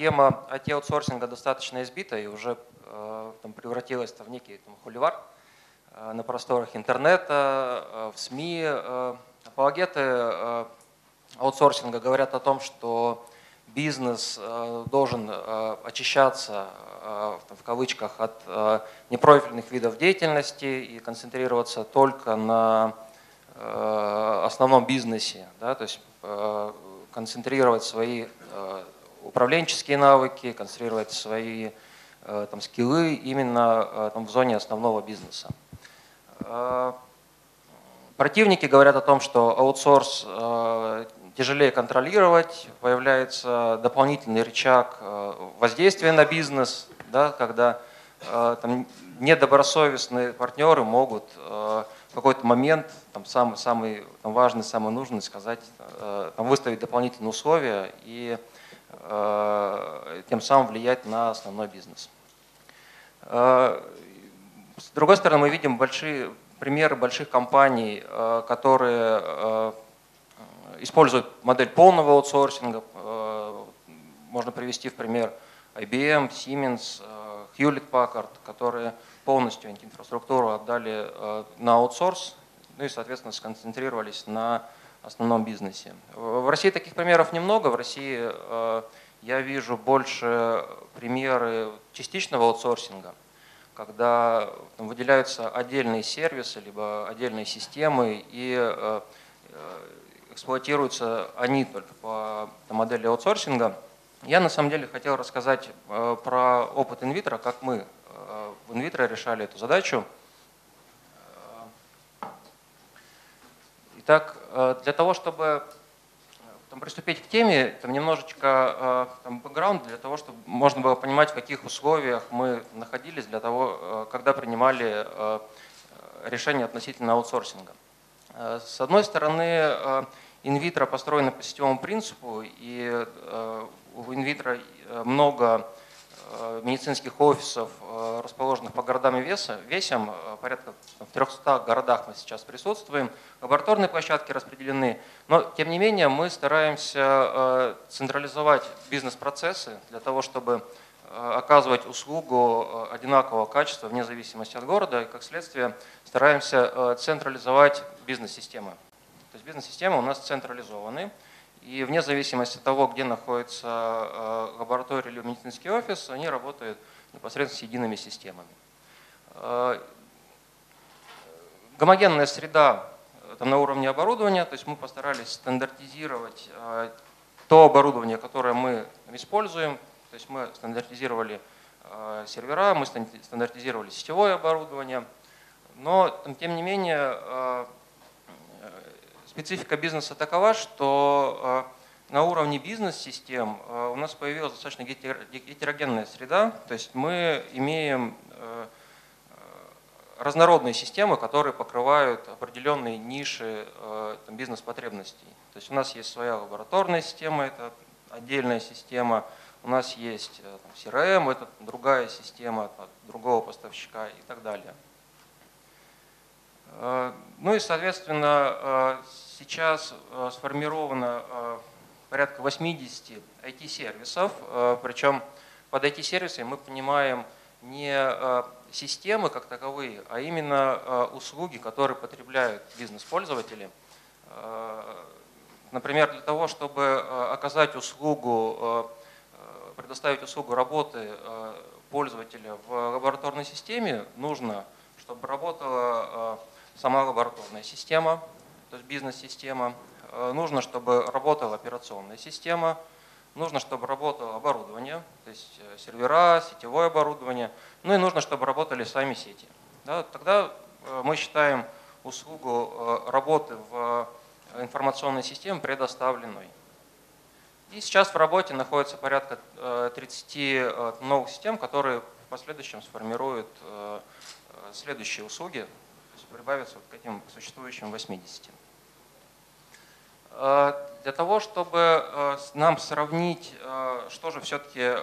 тема IT-аутсорсинга достаточно избита и уже там, превратилась в некий там, холивар на просторах интернета, в СМИ. Апологеты аутсорсинга говорят о том, что бизнес э, должен э, очищаться э, в кавычках от непрофильных видов деятельности и концентрироваться только на основном бизнесе, да, то есть концентрировать свои управленческие навыки, концентрировать свои там, скиллы именно там, в зоне основного бизнеса. Противники говорят о том, что аутсорс тяжелее контролировать, появляется дополнительный рычаг э, воздействия на бизнес, да, когда э, там, недобросовестные партнеры могут э, в какой-то момент, там, самый, самый там, важный, самый нужный, сказать, там, выставить дополнительные условия и тем самым влиять на основной бизнес. С другой стороны, мы видим большие примеры больших компаний, которые используют модель полного аутсорсинга. Э, можно привести в пример IBM, Siemens, э, Hewlett Packard, которые полностью инфраструктуру отдали э, на аутсорс, ну и, соответственно, сконцентрировались на основном бизнесе. В России таких примеров немного. В России я вижу больше примеры частичного аутсорсинга, когда выделяются отдельные сервисы, либо отдельные системы, и эксплуатируются они только по модели аутсорсинга. Я на самом деле хотел рассказать э, про опыт инвитро, как мы э, в инвитро решали эту задачу. Итак, для того, чтобы там, приступить к теме, там немножечко там, бэкграунд для того, чтобы можно было понимать, в каких условиях мы находились для того, когда принимали решение относительно аутсорсинга. С одной стороны, инвитро построена по сетевому принципу, и э, у инвитро э, много э, медицинских офисов, расположенных по городам и веса, весям, порядка в 300 городах мы сейчас присутствуем, лабораторные площадки распределены, но тем не менее мы стараемся централизовать бизнес-процессы для того, чтобы оказывать услугу одинакового качества вне зависимости от города, и как следствие стараемся централизовать бизнес-системы. То есть бизнес-системы у нас централизованы, и вне зависимости от того, где находится э, лаборатория или медицинский офис, они работают непосредственно с едиными системами. Э, гомогенная среда там, на уровне оборудования, то есть мы постарались стандартизировать э, то оборудование, которое мы используем, то есть мы стандартизировали сервера, мы стандартизировали сетевое оборудование, но тем не менее специфика бизнеса такова, что э, на уровне бизнес-систем э, у нас появилась достаточно гетерогенная среда, то есть мы имеем э, разнородные системы, которые покрывают определенные ниши бизнес-потребностей. То есть у нас есть своя лабораторная система, это отдельная система, у нас есть CRM, это другая система другого поставщика и так далее. Э, ну и, соответственно, э, сейчас э, сформировано порядка 80 IT-сервисов, причем под IT-сервисами мы понимаем не системы как таковые, а именно услуги, которые потребляют бизнес-пользователи. Например, для того, чтобы оказать услугу, предоставить услугу работы пользователя в лабораторной системе, нужно, чтобы работала сама лабораторная система, то есть бизнес-система. Э, нужно, чтобы работала операционная система. Нужно, чтобы работало оборудование, то есть э, сервера, сетевое оборудование. Ну и нужно, чтобы работали сами сети. Да, тогда э, мы считаем услугу работы в информационной системе предоставленной. И сейчас в работе находится порядка 30 новых систем, которые в последующем сформируют следующие услуги, прибавиться вот к этим существующим 80. Э, для того, чтобы э, нам сравнить, э, что же все-таки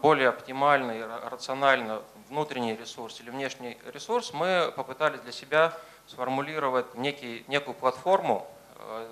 более оптимально и рационально, внутренний ресурс или внешний ресурс, мы попытались для себя сформулировать некий, некую платформу, в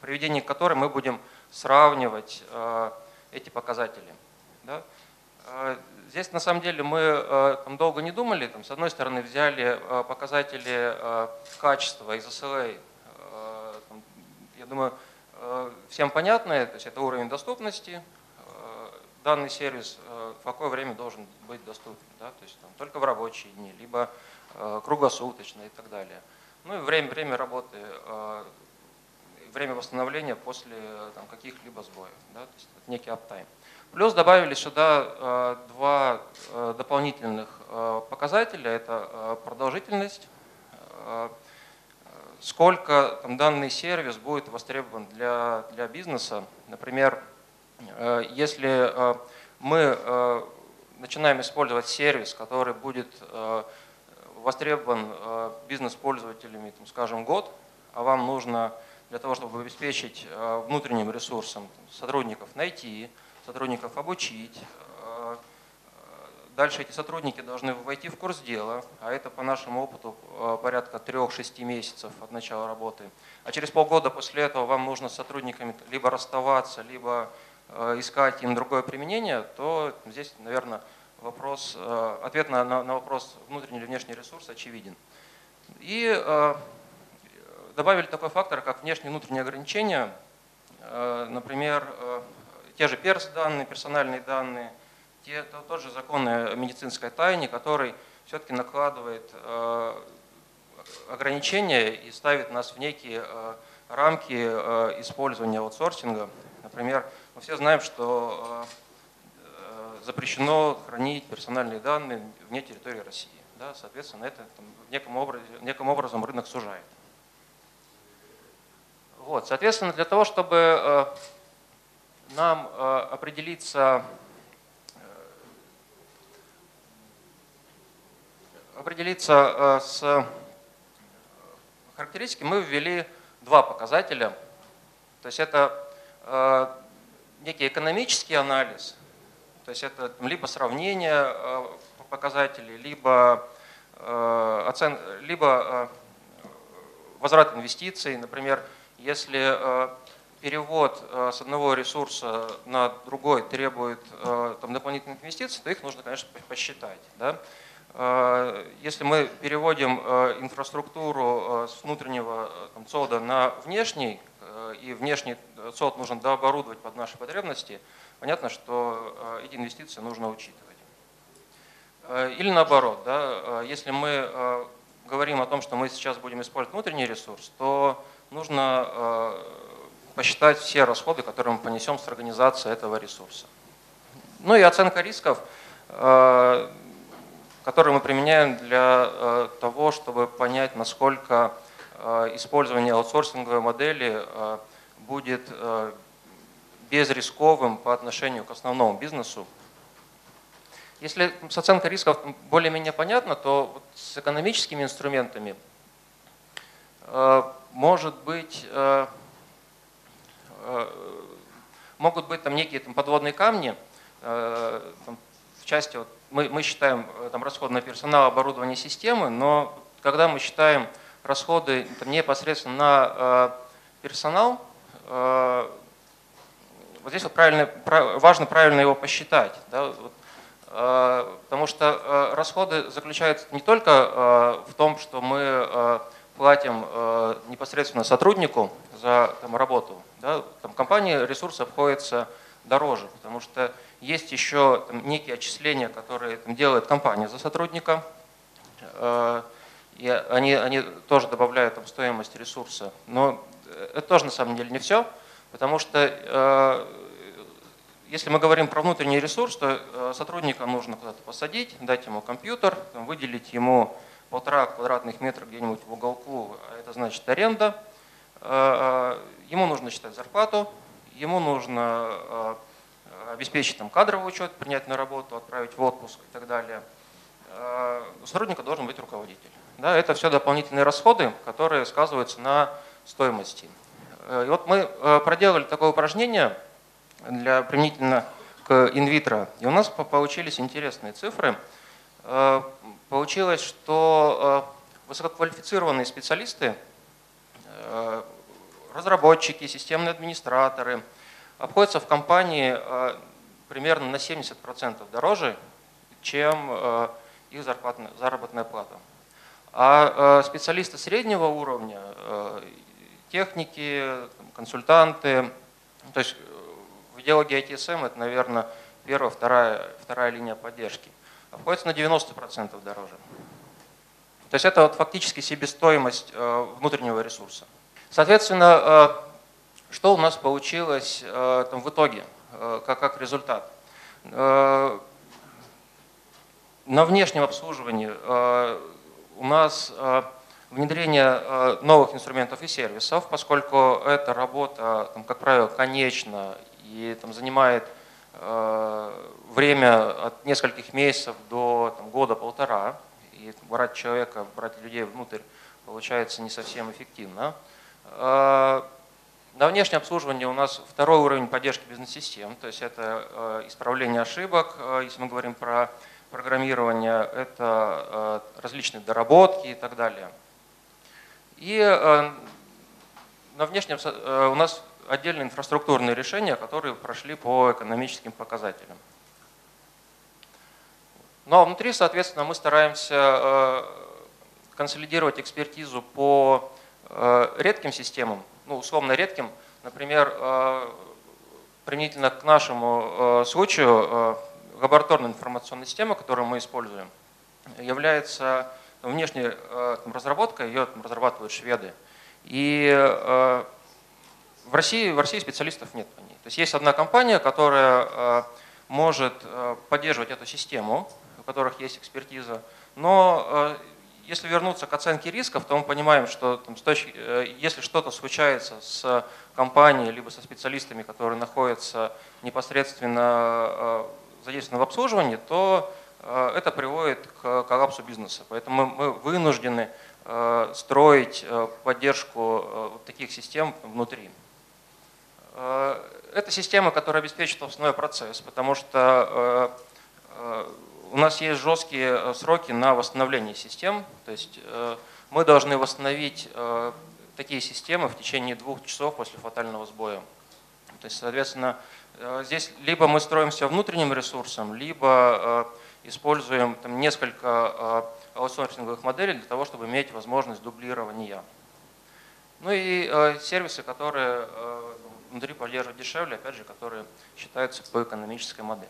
приведении которой мы будем сравнивать эти показатели. Да? Здесь на самом деле мы там, долго не думали. Там, с одной стороны взяли показатели качества из SLA. Там, я думаю, всем понятно, то есть это уровень доступности. Данный сервис в какое время должен быть доступен. Да? То есть там, только в рабочие дни, либо круглосуточно и так далее. Ну и время, время работы, время восстановления после каких-либо сбоев. Да? То есть это некий аптайм. Плюс добавили сюда э, два э, дополнительных э, показателя. Это продолжительность, сколько там, данный сервис будет востребован для, для бизнеса. Например, если мы начинаем использовать сервис, который будет востребован бизнес-пользователями, скажем, год, а вам нужно для того, чтобы обеспечить внутренним ресурсом сотрудников найти, сотрудников обучить. Э, дальше эти сотрудники должны войти в курс дела, а это по нашему опыту э, порядка 3-6 месяцев от начала работы. А через полгода после этого вам нужно с сотрудниками либо расставаться, либо э, искать им другое применение, то здесь, наверное, вопрос, ответ на, на, на вопрос внутренний или внешний ресурс очевиден. И добавили такой фактор, как внешние и внутренние ограничения. Например, те же перс данные, персональные данные, те, это тот же закон о медицинской тайне, который все-таки накладывает э, ограничения и ставит нас в некие э, рамки э, использования аутсорсинга. Например, мы все знаем, что запрещено хранить персональные данные вне территории России. Соответственно, это там, образе, неким образом рынок сужает. Вот, соответственно, для того, чтобы нам э, определиться, э, определиться э, с характеристикой, мы ввели два показателя. То есть это некий экономический анализ, то есть это либо сравнение показателей, либо, оцен... либо возврат инвестиций. Например, если перевод э, с одного ресурса на другой требует э, там, дополнительных инвестиций, то их нужно, конечно, посчитать. Да? Э, если мы переводим инфраструктуру с внутреннего там, ЦОДа на внешний, и внешний ЦОД нужно дооборудовать под наши потребности, понятно, что эти инвестиции нужно учитывать. Или наоборот, да, если мы говорим о том, что мы сейчас будем использовать внутренний ресурс, то нужно посчитать все расходы, которые мы понесем с организацией этого ресурса. Ну и оценка рисков, э, которые мы применяем для э, того, чтобы понять, насколько э, использование аутсорсинговой модели будет безрисковым по отношению к основному бизнесу. Если с оценкой рисков более-менее понятно, то с экономическими инструментами может быть Э, могут быть там некие там, подводные камни. Э, там, в части вот, мы, мы считаем э, там, расходы на персонал, оборудование системы, но когда мы считаем расходы там, непосредственно на персонал, вот здесь вот правильно, важно правильно его посчитать. Да, вот, потому что расходы заключаются не только в том, что мы платим непосредственно сотруднику за там, работу, да, там, компании ресурсы обходятся дороже, потому что есть еще там, некие отчисления, которые там, делает компания за сотрудника, э, и они, они тоже добавляют там, стоимость ресурса. Но это тоже на самом деле не все, потому что э, если мы говорим про внутренний ресурс, то э, сотрудника нужно куда-то посадить, дать ему компьютер, выделить ему полтора квадратных метра где-нибудь в уголку, а это значит аренда – Э, э, ему нужно считать зарплату, ему нужно э, обеспечить там, кадровый учет, принять на работу, отправить в отпуск и так далее. У сотрудника должен быть руководитель. Да, это все дополнительные расходы, которые сказываются на стоимости. И вот мы проделали такое упражнение для применительно к инвитро, и у нас получились интересные цифры. Получилось, что высококвалифицированные специалисты разработчики, системные администраторы обходятся в компании э, примерно на 70% дороже, чем их заработная плата. А специалисты среднего уровня, техники, консультанты, то есть в идеологии ITSM это, наверное, первая, вторая, вторая линия поддержки, обходится на 90% дороже. То есть это вот фактически себестоимость э, внутреннего ресурса. Соответственно, э, что у нас получилось э, там, в итоге, как, результат? На внешнем обслуживании у нас внедрение новых инструментов и сервисов, поскольку эта работа, как правило, конечна и там, занимает время от нескольких месяцев до года-полтора и брать человека, брать людей внутрь получается не совсем эффективно. А, на внешнее обслуживание у нас второй уровень поддержки бизнес-систем, то есть это а, исправление ошибок, если мы говорим про программирование, это различные доработки и так далее. И на внешнем у нас отдельные инфраструктурные решения, которые прошли по экономическим показателям. Ну а внутри, соответственно, мы стараемся э, консолидировать экспертизу по э, редким системам, ну, условно редким. Например, э, применительно к нашему случаю, лабораторная информационная система, которую мы используем, является внешней разработкой, ее разрабатывают шведы. И в России, в России специалистов нет по ней. То есть есть одна компания, которая может поддерживать эту систему, у которых есть экспертиза. Но э, если вернуться к оценке рисков, то мы понимаем, что там, точки, э, если что-то случается с компанией либо со специалистами, которые находятся непосредственно э, задействованы в обслуживании, то это приводит к коллапсу бизнеса. Поэтому мы вынуждены строить поддержку таких систем внутри. Это система, которая обеспечивает основной процесс, потому что у нас есть жесткие э, сроки на восстановление систем. То есть э, мы должны восстановить э, такие системы в течение двух часов после фатального сбоя. То есть, соответственно, здесь либо мы строимся внутренним ресурсом, либо используем там, несколько аутсорсинговых моделей для того, чтобы иметь возможность дублирования. Ну и сервисы, которые внутри поддерживают дешевле, опять же, которые считаются по экономической модели.